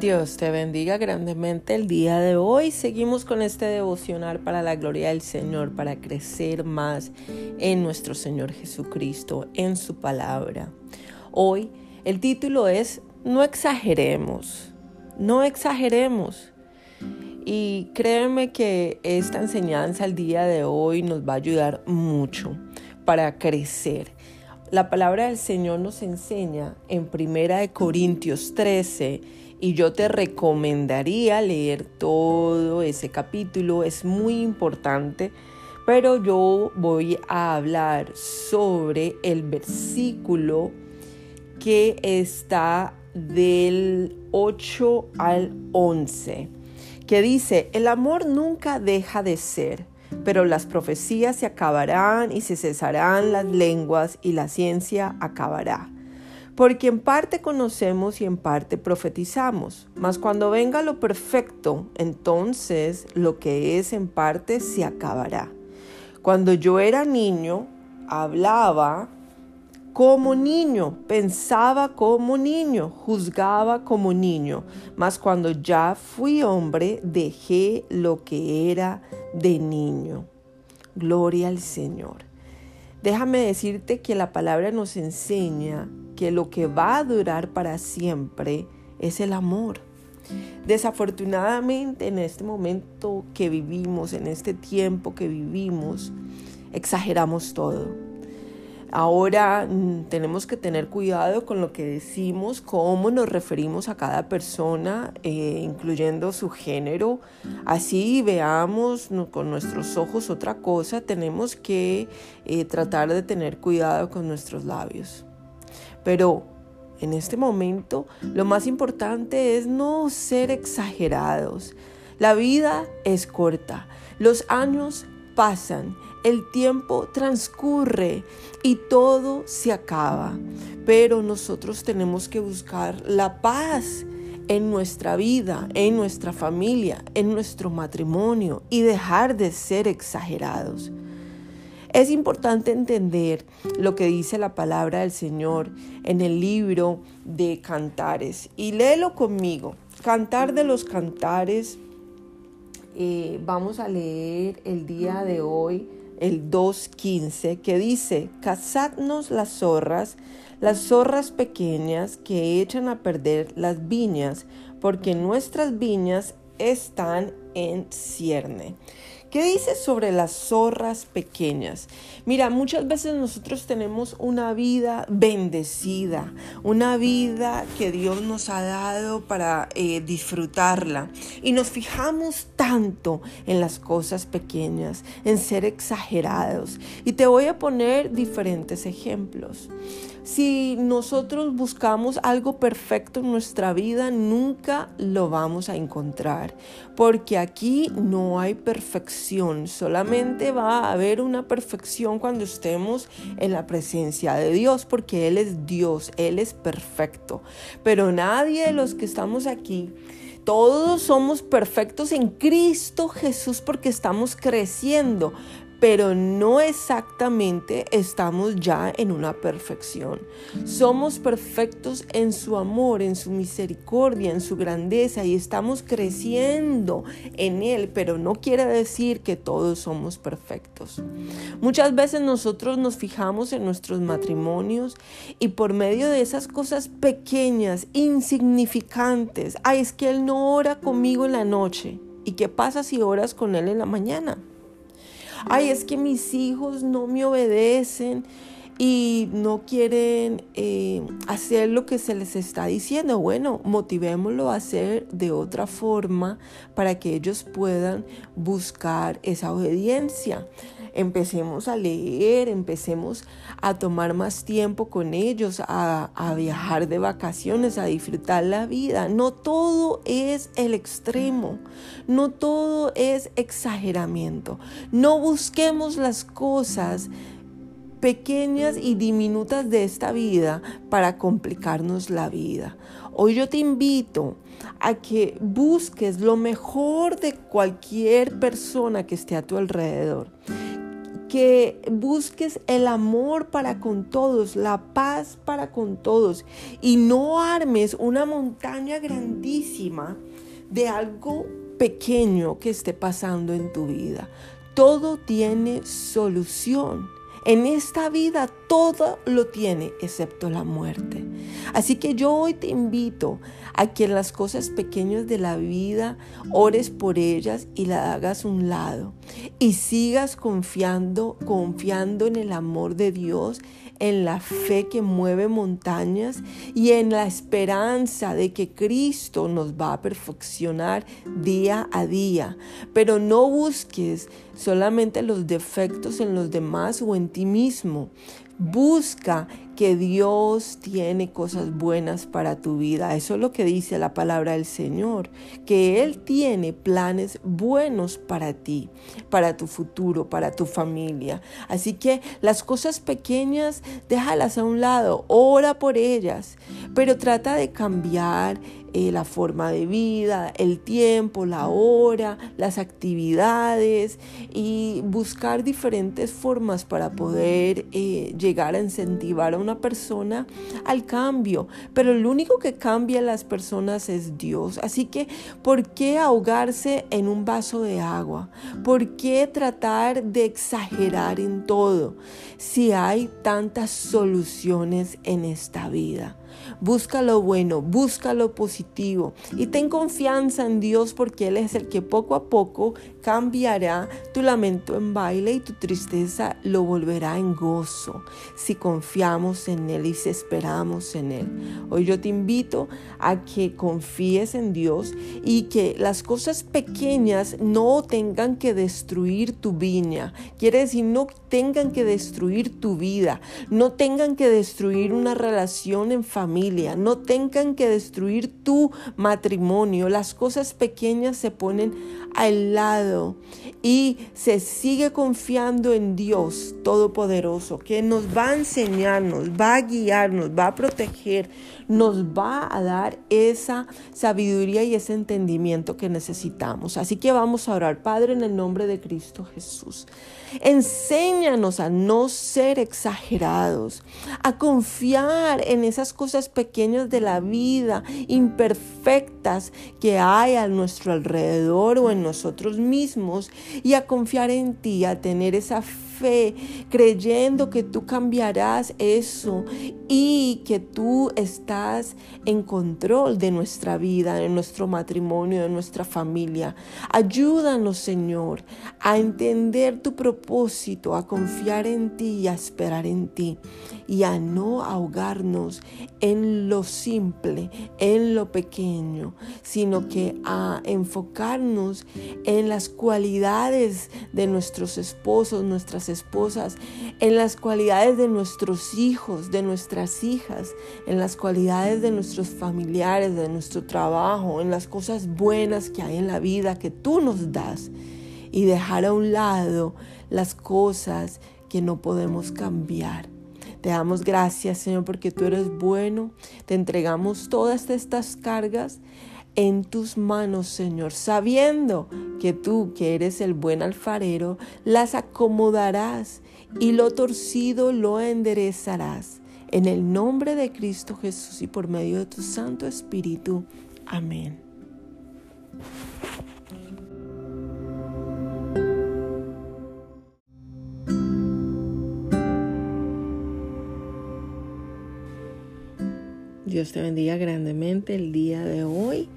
Dios te bendiga grandemente el día de hoy. Seguimos con este devocional para la gloria del Señor, para crecer más en nuestro Señor Jesucristo, en su palabra. Hoy el título es No exageremos, no exageremos. Y créeme que esta enseñanza el día de hoy nos va a ayudar mucho para crecer. La palabra del Señor nos enseña en Primera de Corintios 13 y yo te recomendaría leer todo ese capítulo, es muy importante, pero yo voy a hablar sobre el versículo que está del 8 al 11, que dice, el amor nunca deja de ser pero las profecías se acabarán y se cesarán las lenguas y la ciencia acabará. Porque en parte conocemos y en parte profetizamos, mas cuando venga lo perfecto, entonces lo que es en parte se acabará. Cuando yo era niño, hablaba como niño, pensaba como niño, juzgaba como niño, mas cuando ya fui hombre, dejé lo que era de niño. Gloria al Señor. Déjame decirte que la palabra nos enseña que lo que va a durar para siempre es el amor. Desafortunadamente en este momento que vivimos, en este tiempo que vivimos, exageramos todo Ahora mm, tenemos que tener cuidado con lo que decimos, cómo nos referimos a cada persona, eh, incluyendo su género. Así veamos con nuestros ojos otra cosa, tenemos que eh, tratar de tener cuidado con nuestros labios. Pero en este momento lo más importante es no ser exagerados. La vida es corta, los años pasan el tiempo transcurre y todo se acaba, pero nosotros tenemos que buscar la paz en nuestra vida, en nuestra familia, en nuestro matrimonio y dejar de ser exagerados. Es importante entender lo que dice la palabra del Señor en el libro de Cantares y léelo conmigo. Cantar de los Cantares, eh, vamos a leer el día de hoy el 2.15, que dice, cazadnos las zorras, las zorras pequeñas que echan a perder las viñas, porque nuestras viñas están en cierne. ¿Qué dice sobre las zorras pequeñas? Mira, muchas veces nosotros tenemos una vida bendecida, una vida que Dios nos ha dado para eh, disfrutarla. Y nos fijamos tanto en las cosas pequeñas, en ser exagerados. Y te voy a poner diferentes ejemplos. Si nosotros buscamos algo perfecto en nuestra vida, nunca lo vamos a encontrar, porque aquí no hay perfección, solamente va a haber una perfección cuando estemos en la presencia de Dios, porque Él es Dios, Él es perfecto. Pero nadie de los que estamos aquí todos somos perfectos en Cristo Jesús porque estamos creciendo, pero no exactamente estamos ya en una perfección. Somos perfectos en su amor, en su misericordia, en su grandeza y estamos creciendo en Él, pero no quiere decir que todos somos perfectos. Muchas veces nosotros nos fijamos en nuestros matrimonios y por medio de esas cosas pequeñas, insignificantes, ay, es que Él no ora conmigo en la noche. ¿Y qué pasa si oras con Él en la mañana? Ay, es que mis hijos no me obedecen y no quieren eh, hacer lo que se les está diciendo. Bueno, motivémoslo a hacer de otra forma para que ellos puedan buscar esa obediencia empecemos a leer, empecemos a tomar más tiempo con ellos, a, a, viajar de vacaciones, a disfrutar la vida. No todo es el extremo, no todo es exageramiento. No busquemos las cosas pequeñas y diminutas de esta vida para complicarnos la vida. Hoy yo te invito a que busques lo mejor de cualquier persona que esté a tu alrededor que busques el amor para con todos, la paz para con todos y no armes una montaña grandísima de algo pequeño que esté pasando en tu vida. Todo tiene solución. En esta vida todo lo tiene excepto la muerte. Así que yo hoy te invito a que las cosas pequeñas de la vida ores por ellas y las hagas un lado y sigas confiando, confiando en el amor de Dios, en la fe que mueve montañas y en la esperanza de que Cristo nos va a perfeccionar día a día. Pero no busques solamente los defectos en los demás o en ti mismo. Busca que Dios tiene cosas buenas para tu vida. Eso es lo que dice la palabra del Señor, que Él tiene planes buenos para ti, para tu futuro, para tu familia. Así que las cosas pequeñas, déjalas a un lado, ora por ellas, pero trata de cambiar eh, la forma de vida, el tiempo, la hora, las actividades y buscar diferentes formas para poder eh, llegar a incentivar a una persona al cambio. Pero el único que cambia a las personas es Dios. Así que, ¿por qué ahogarse en un vaso de agua? ¿Por qué tratar de exagerar en todo si hay tantas soluciones en esta vida? Busca lo bueno, busca lo positivo y ten confianza en Dios porque Él es el que poco a poco cambiará tu lamento en baile y tu tristeza lo volverá en gozo si confiamos en Él y si esperamos en Él. Hoy yo te invito a que confíes en Dios y que las cosas pequeñas no tengan que destruir tu viña. Quiere decir, no tengan que destruir tu vida, no tengan que destruir una relación en familia, no tengan que destruir tu matrimonio. Las cosas pequeñas se ponen al lado y se sigue confiando en Dios Todopoderoso, que nos va a enseñar, nos va a guiar, nos va a proteger, nos va a dar esa sabiduría y ese entendimiento que necesitamos. Así que vamos a orar, Padre, en el nombre de Cristo Jesús. Enséñanos a no ser exagerados, a confiar en esas cosas pequeñas de la vida, imperfectas que hay a nuestro alrededor o en nosotros mismos y a confiar en ti, a tener esa creyendo que tú cambiarás eso y que tú estás en control de nuestra vida, de nuestro matrimonio, de nuestra familia. Ayúdanos, Señor, a entender tu propósito, a confiar en ti y a esperar en ti y a no ahogarnos en lo simple, en lo pequeño, sino que a enfocarnos en las cualidades de nuestros esposos, nuestras esposas, en las cualidades de nuestros hijos, de nuestras hijas, en las cualidades de nuestros familiares, de nuestro trabajo, en las cosas buenas que hay en la vida que tú nos das y dejar a un lado las cosas que no podemos cambiar. Te damos gracias, Señor, porque tú eres bueno. Te entregamos todas estas cargas en tus manos, Señor, sabiendo que tú, que eres el buen alfarero, las acomodarás y lo torcido lo enderezarás. En el nombre de Cristo Jesús y por medio de tu Santo Espíritu. Amén. Dios te bendiga grandemente el día de hoy.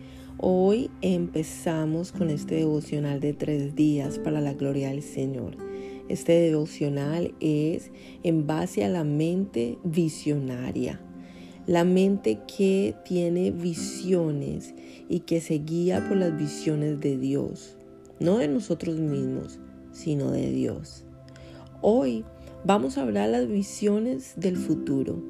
Hoy empezamos con este devocional de tres días para la gloria del Señor. Este devocional es en base a la mente visionaria, la mente que tiene visiones y que se guía por las visiones de Dios, no de nosotros mismos, sino de Dios. Hoy vamos a hablar las visiones del futuro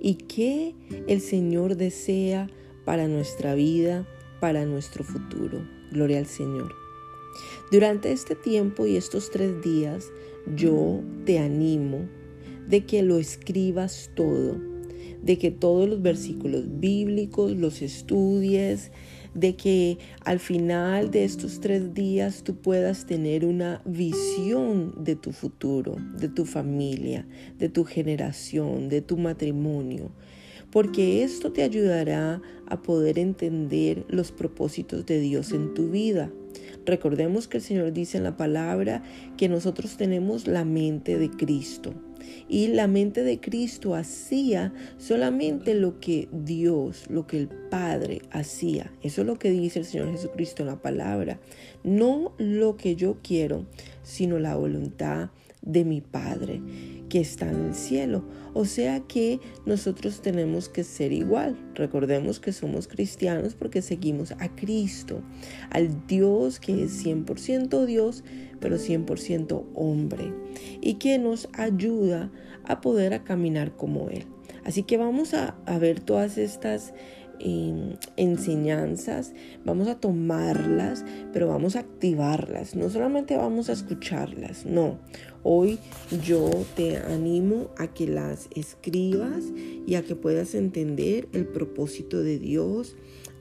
y qué el Señor desea para nuestra vida, para nuestro futuro. Gloria al Señor. Durante este tiempo y estos tres días, yo te animo de que lo escribas todo, de que todos los versículos bíblicos los estudies, de que al final de estos tres días tú puedas tener una visión de tu futuro, de tu familia, de tu generación, de tu matrimonio, porque esto te ayudará a poder entender los propósitos de Dios en tu vida. Recordemos que el Señor dice en la palabra que nosotros tenemos la mente de Cristo. Y la mente de Cristo hacía solamente lo que Dios, lo que el Padre hacía. Eso es lo que dice el Señor Jesucristo en la palabra. No lo que yo quiero, sino la voluntad de mi Padre que está en el cielo. O sea que nosotros tenemos que ser igual. Recordemos que somos cristianos porque seguimos a Cristo, al Dios que es 100% Dios, pero 100% hombre, y que nos ayuda a poder a caminar como Él. Así que vamos a, a ver todas estas enseñanzas, vamos a tomarlas, pero vamos a activarlas. No solamente vamos a escucharlas, no. Hoy yo te animo a que las escribas y a que puedas entender el propósito de Dios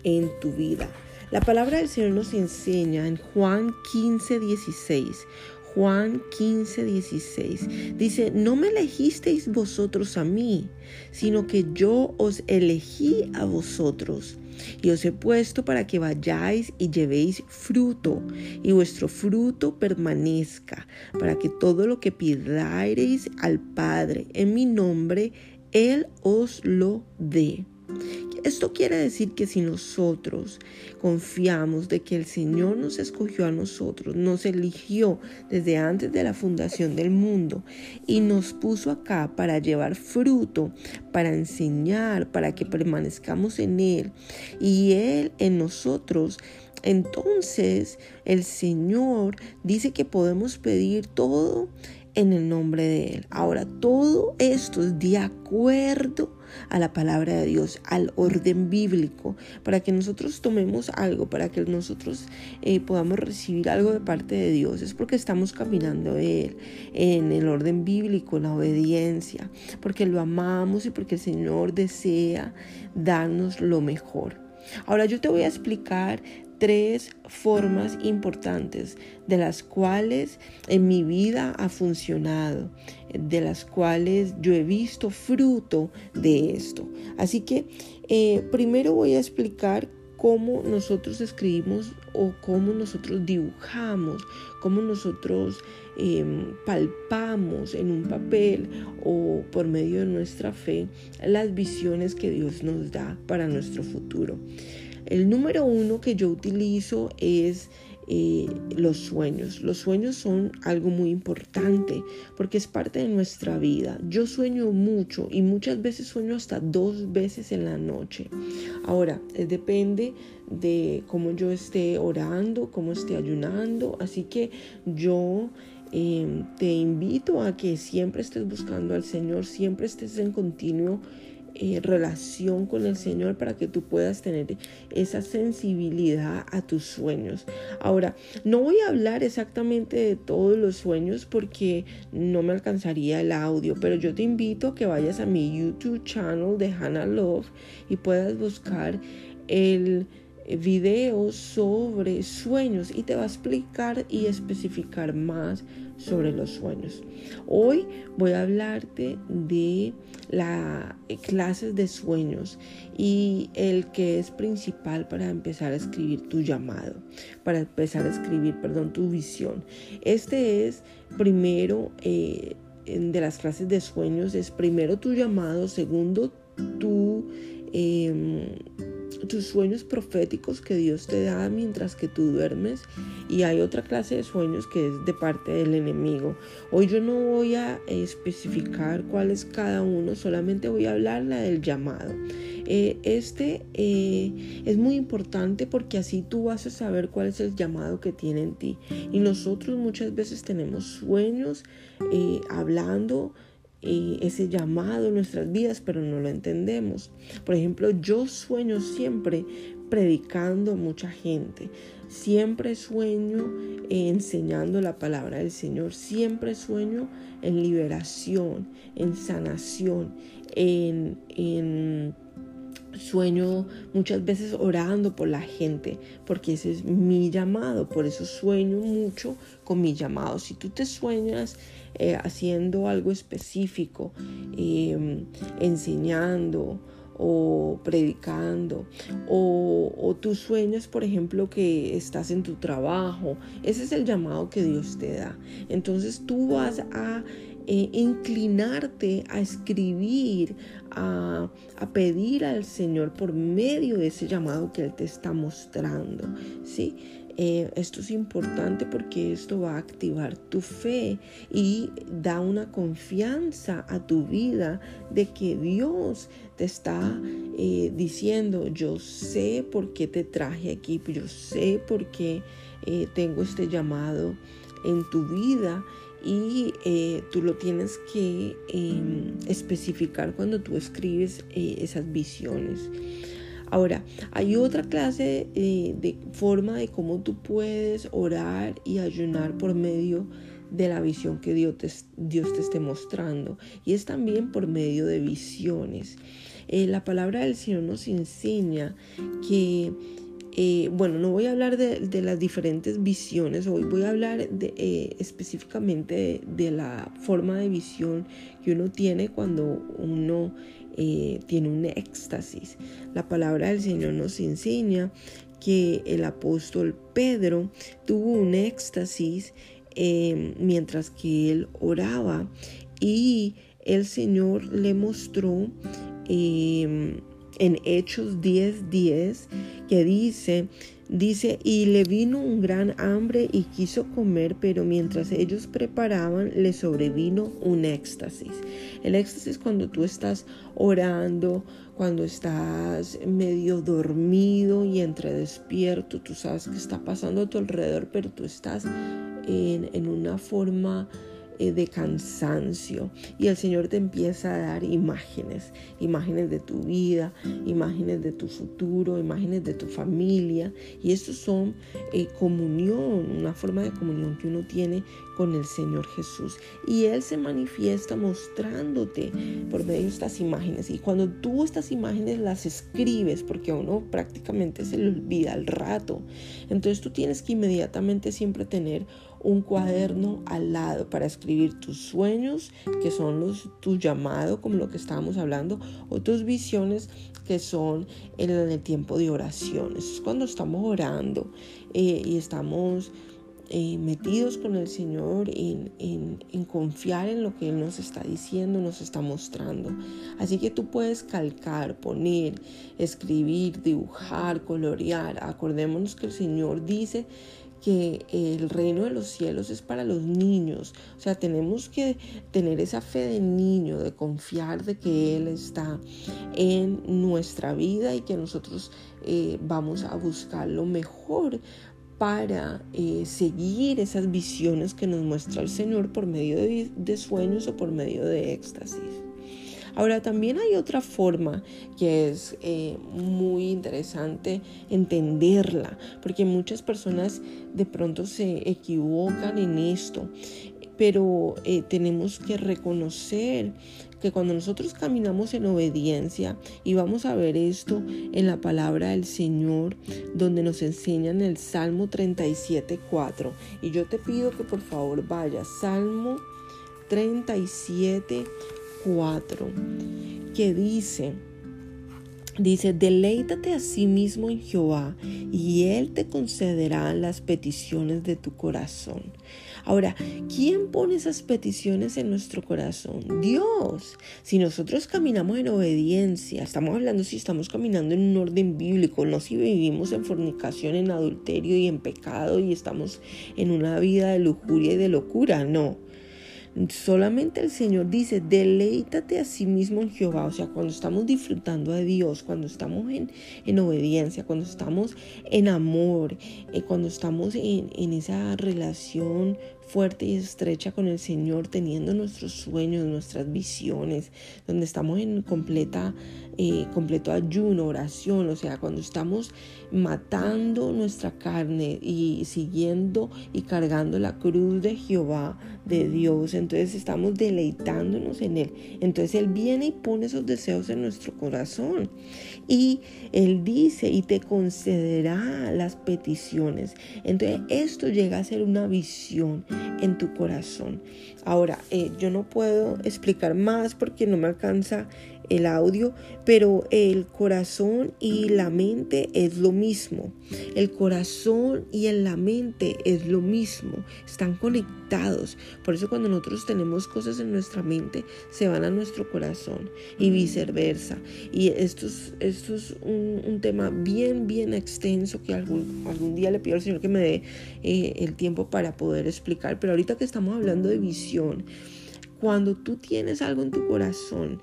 en tu vida. La palabra del Señor nos enseña en Juan 15, 16. Juan 15, 16. Dice, no me elegisteis vosotros a mí, sino que yo os elegí a vosotros. Y os he puesto para que vayáis y llevéis fruto, y vuestro fruto permanezca, para que todo lo que pidáis al Padre en mi nombre, Él os lo dé. Esto quiere decir que si nosotros confiamos de que el Señor nos escogió a nosotros, nos eligió desde antes de la fundación del mundo y nos puso acá para llevar fruto, para enseñar, para que permanezcamos en Él y Él en nosotros, entonces el Señor dice que podemos pedir todo en el nombre de Él. Ahora, todo esto es de acuerdo a la palabra de Dios, al orden bíblico, para que nosotros tomemos algo, para que nosotros eh, podamos recibir algo de parte de Dios. Es porque estamos caminando Él en el orden bíblico, en la obediencia, porque lo amamos y porque el Señor desea darnos lo mejor. Ahora yo te voy a explicar tres formas importantes de las cuales en mi vida ha funcionado, de las cuales yo he visto fruto de esto. Así que eh, primero voy a explicar cómo nosotros escribimos o cómo nosotros dibujamos, cómo nosotros em, palpamos en un papel o por medio de nuestra fe las visiones que Dios nos da para nuestro futuro. El número uno que yo utilizo es eh, los sueños. Los sueños son algo muy importante porque es parte de nuestra vida. Yo sueño mucho y muchas veces sueño hasta dos veces en la noche. Ahora, depende de cómo yo esté orando, cómo esté ayunando. Así que yo em, te invito a que siempre estés buscando al Señor, siempre estés en continuo eh, relación con el Señor para que tú puedas tener esa sensibilidad a tus sueños. Ahora, no voy a hablar exactamente de todos los sueños porque no me alcanzaría el audio, pero yo te invito a que vayas a mi YouTube channel de Hannah Love y puedas buscar el video sobre sueños y te va a explicar y especificar más sobre los sueños. Hoy voy a hablarte de las clases de sueños y el que es principal para empezar a escribir tu llamado, para empezar a escribir, perdón, tu visión. Este es primero eh, de las clases de sueños, es primero tu llamado, segundo tu... Em, tus sueños proféticos que Dios te da mientras que tú duermes y hay otra clase de sueños que es de parte del enemigo. Hoy yo no voy a especificar cuál es cada uno, solamente voy a hablar la del llamado. Eh, este eh, es muy importante porque así tú vas a saber cuál es el llamado que tiene en ti. Y nosotros muchas veces tenemos sueños eh, hablando ese llamado en nuestras vidas, pero no lo entendemos. Por ejemplo, yo sueño siempre predicando a mucha gente. Siempre sueño enseñando la palabra del Señor. Siempre sueño en liberación, en sanación, en, en Sueño muchas veces orando por la gente, porque ese es mi llamado, por eso sueño mucho con mi llamado. Si tú te sueñas eh, haciendo algo específico, em, enseñando, o predicando o, o, tú sueñas por ejemplo que estás en tu trabajo ese es el llamado que Dios te da entonces tú vas a eh, inclinarte a escribir, a, pedir al Señor por medio de ese llamado que Él te está mostrando. ¿sí? Eh, esto es importante porque esto va a activar tu fe y da una confianza a tu vida de que Dios te está eh, diciendo, yo sé por qué te traje aquí, yo sé por qué tengo este llamado en tu vida y eh, tú lo tienes que em, especificar cuando tú escribes eh, esas visiones. Ahora, hay otra clase eh, de forma de cómo tú puedes orar y ayunar por medio de la visión que Dios te, Dios te esté mostrando y es también por medio de visiones. la palabra del Señor nos enseña que eh, bueno, no voy a hablar de, las diferentes visiones, hoy voy a hablar eh, específicamente de, la forma de visión que uno tiene cuando uno eh, tiene un éxtasis. La palabra del Señor nos enseña que el apóstol Pedro tuvo un éxtasis mientras que él oraba y el Señor le mostró en Hechos 10:10 10, que dice, dice, y le vino un gran hambre y quiso comer, pero mientras ellos preparaban le sobrevino un éxtasis. El éxtasis cuando tú estás orando, cuando estás medio dormido y entre despierto, tú sabes que está pasando a tu alrededor, pero tú estás en, en una forma de cansancio. Y el Señor te empieza a dar imágenes, imágenes de tu vida, imágenes de tu futuro, imágenes de tu familia. Y estos son eh, comunión, una forma de comunión que uno tiene con el Señor Jesús. Y Él se manifiesta mostrándote por medio de estas imágenes. Y cuando tú estas imágenes las escribes porque a uno prácticamente se le olvida al rato entonces tú tienes que inmediatamente siempre tener un cuaderno al lado para escribir tus sueños, que son los, tu llamado, como lo que estábamos hablando, o tus visiones, que son en el tiempo de oración. Eso es cuando estamos orando eh, y estamos eh, metidos con el Señor en, en, confiar en lo que Él nos está diciendo, nos está mostrando. Así que tú puedes calcar, poner, escribir, dibujar, colorear. Acordémonos que el Señor dice que el reino de los cielos es para los niños. O sea, tenemos que tener esa fe de niño, de confiar de que Él está en nuestra vida y que nosotros eh, vamos a buscar lo mejor para eh, seguir esas visiones que nos muestra el Señor por medio de sueños o por medio de éxtasis. Ahora también hay otra forma que es eh, muy interesante entenderla, porque muchas personas de pronto se equivocan en esto, pero eh, tenemos que reconocer que cuando nosotros caminamos en obediencia, y vamos a ver esto en la palabra del Señor, donde nos enseña en el Salmo 37, 4, y yo te pido que por favor vayas, Salmo 37, 4, que dice, dice, deleítate a sí mismo en Jehová y Él te concederá las peticiones de tu corazón. Ahora, ¿quién pone esas peticiones en nuestro corazón? Dios. Si nosotros caminamos en obediencia, estamos hablando si estamos caminando en un orden bíblico, no si vivimos en fornicación, en adulterio y en pecado y estamos en una vida de lujuria y de locura, no. Solamente el Señor dice, deleítate a sí mismo en Jehová. O sea, cuando estamos disfrutando a Dios, cuando estamos en, en obediencia, cuando estamos en amor, eh, cuando estamos en, en esa relación fuerte y estrecha con el Señor, teniendo nuestros sueños, nuestras visiones, donde estamos en completa, eh, completo ayuno, oración, o sea, cuando estamos matando nuestra carne y siguiendo y cargando la cruz de Jehová, de Dios, entonces estamos deleitándonos en Él. Entonces Él viene y pone esos deseos en nuestro corazón. Y Él dice, y te concederá las peticiones. Entonces esto llega a ser una visión en tu corazón. Ahora, eh, yo no puedo explicar más porque no me alcanza el audio, pero el corazón y la mente es lo mismo. El corazón y la mente es lo mismo, están conectados. Por eso cuando nosotros tenemos cosas en nuestra mente, se van a nuestro corazón y viceversa. Y esto es, esto es un, tema bien, bien extenso que algún, algún día le pido al Señor que me dé eh, el tiempo para poder explicar. Pero ahorita que estamos hablando de visión, cuando tú tienes algo en tu corazón,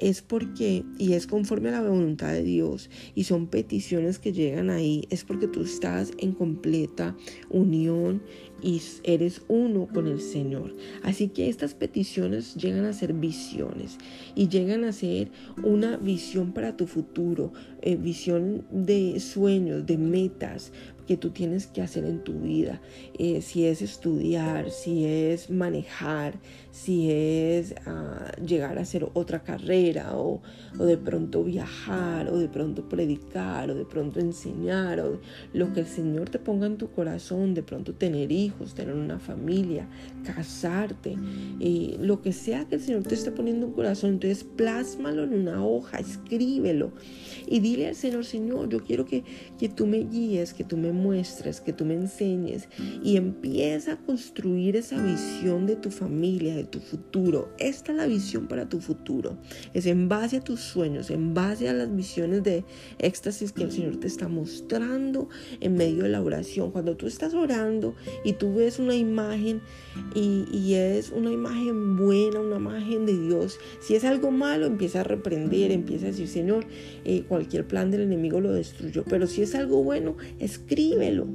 es porque, y es conforme a la voluntad de Dios, y son peticiones que llegan ahí, es porque tú estás en completa unión y eres uno con el Señor. Así que estas peticiones llegan a ser visiones y llegan a ser una visión para tu futuro, eh, visión de sueños, de metas, que tú tienes que hacer en tu vida. Eh, si es estudiar, si es manejar, si es ah, llegar a hacer otra carrera o, de pronto viajar o de pronto predicar o de pronto enseñar o lo que el Señor te ponga en tu corazón, de pronto tener hijos, tener una familia, casarte, eh, lo que sea que el Señor te esté poniendo en corazón, entonces plásmalo en una hoja, escríbelo y dile al Señor, Señor, yo quiero que, que tú me guíes, que tú me muestres, que tú me enseñes y empieza a construir esa visión de tu familia, de tu futuro. Esta es la visión para tu futuro. Es en base a tus sueños, en base a las visiones de éxtasis que el Señor te está mostrando en medio de la oración. Cuando tú estás orando y tú ves una imagen y, es una imagen buena, una imagen de Dios, si es algo malo, empieza a reprender, empieza a decir, Señor, eh, cualquier plan del enemigo lo destruyó. Pero si es algo bueno, escríbelo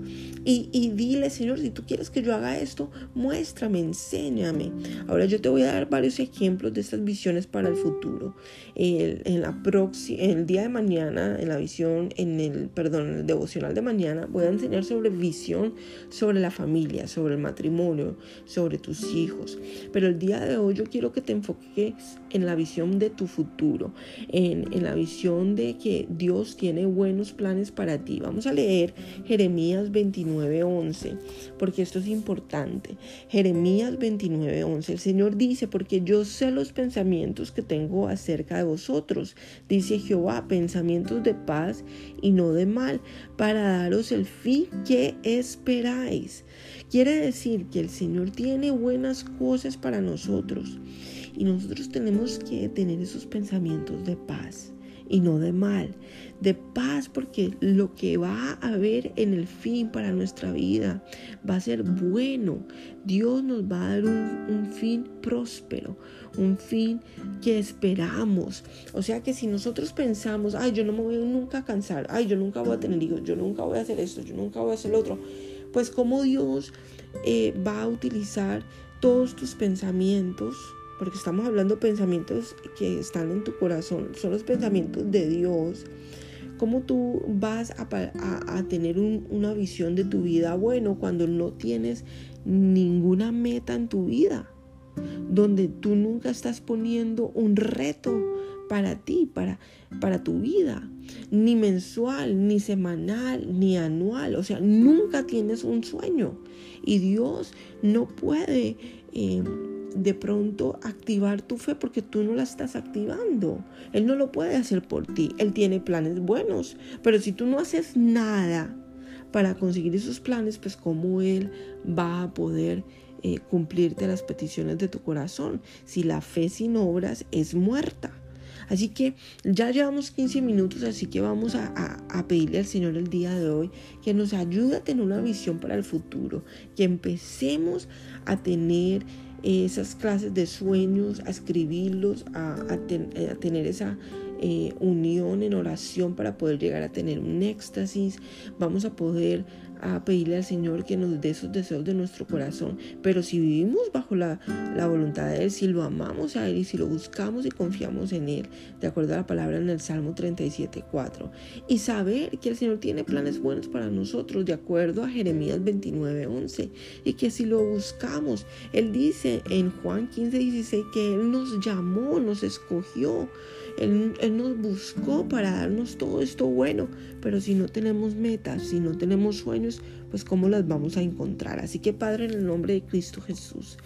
y, y dile, Señor, si tú quieres que yo haga esto, muéstrame, enséñame. Ahora yo te voy a dar varios ejemplos de estas visiones para el futuro. El, en la el día de mañana, en la visión, en el, perdón, en el devocional de mañana, voy a enseñar sobre visión, sobre la familia, sobre el matrimonio, sobre tus hijos. Pero el día de hoy yo quiero que te enfoques en la visión de tu futuro, en, en la visión de que Dios tiene buenos planes para ti. Vamos a leer Jeremías 29:11, porque esto es importante. Jeremías 29:11. El Señor dice, porque yo sé los pensamientos que tengo acerca de vosotros, dice Jehová, pensamientos de paz y no de mal, para daros el fin que esperáis. Quiere decir que el Señor tiene buenas cosas para nosotros y nosotros tenemos que tener esos pensamientos de paz y no de mal, de paz porque lo que va a haber en el fin para nuestra vida va a ser bueno. Dios nos va a dar un, fin próspero, un fin que esperamos. O sea que si nosotros pensamos, ay, yo no me voy nunca a cansar, ay, yo nunca voy a tener hijos, yo nunca voy a hacer esto, yo nunca voy a hacer lo otro, pues como Dios eh, va a utilizar todos tus pensamientos porque estamos hablando de pensamientos que están en tu corazón, son los pensamientos de Dios. ¿Cómo tú vas a, tener una visión de tu vida bueno cuando no tienes ninguna meta en tu vida? Donde tú nunca estás poniendo un reto para ti, para, para tu vida, ni mensual, ni semanal, ni anual. O sea, nunca tienes un sueño. Y Dios no puede... Eh, de pronto activar tu fe porque tú no la estás activando. Él no lo puede hacer por ti. Él tiene planes buenos, pero si tú no haces nada para conseguir esos planes, pues cómo Él va a poder eh, cumplirte las peticiones de tu corazón. Si la fe sin obras es muerta. Así que ya llevamos 15 minutos, así que vamos a, pedirle al Señor el día de hoy que nos ayude a tener una visión para el futuro, que empecemos a tener esas clases de sueños, a escribirlos, a, tener esa eh, unión en oración para poder llegar a tener un éxtasis. Vamos a poder a pedirle al Señor que nos dé esos deseos de nuestro corazón. Pero si vivimos bajo la, la, voluntad de Él, si lo amamos a Él y si lo buscamos y confiamos en Él, de acuerdo a la palabra en el Salmo 37.4, y saber que el Señor tiene planes buenos para nosotros, de acuerdo a Jeremías 29.11, y que si lo buscamos, Él dice en Juan 15.16 que Él nos llamó, nos escogió, él, nos buscó para darnos todo esto bueno, pero si no tenemos metas, si no tenemos sueños, pues cómo las vamos a encontrar. Así que Padre, en el nombre de Cristo Jesús,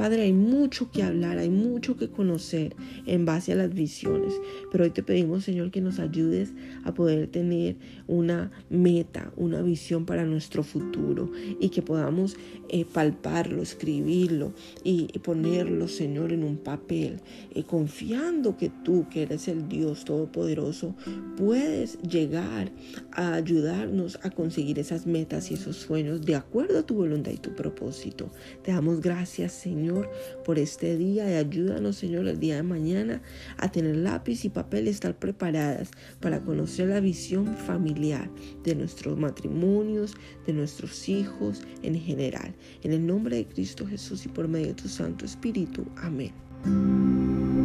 Padre, hay mucho que hablar, hay mucho que conocer en base a las visiones, pero hoy te pedimos, Señor, que nos ayudes a poder tener una meta, una visión para nuestro futuro y que podamos eh, palparlo, escribirlo y, ponerlo, Señor, en un papel, eh, confiando que tú, que eres el Dios Todopoderoso, puedes llegar a ayudarnos a conseguir esas metas y esos sueños de acuerdo a tu voluntad y tu propósito. Te damos gracias, Señor por este día y ayúdanos, Señor, el día de mañana a tener lápiz y papel y estar preparadas para conocer la visión familiar de nuestros matrimonios, de nuestros hijos en general. En el nombre de Cristo Jesús y por medio de tu Santo Espíritu. Amén.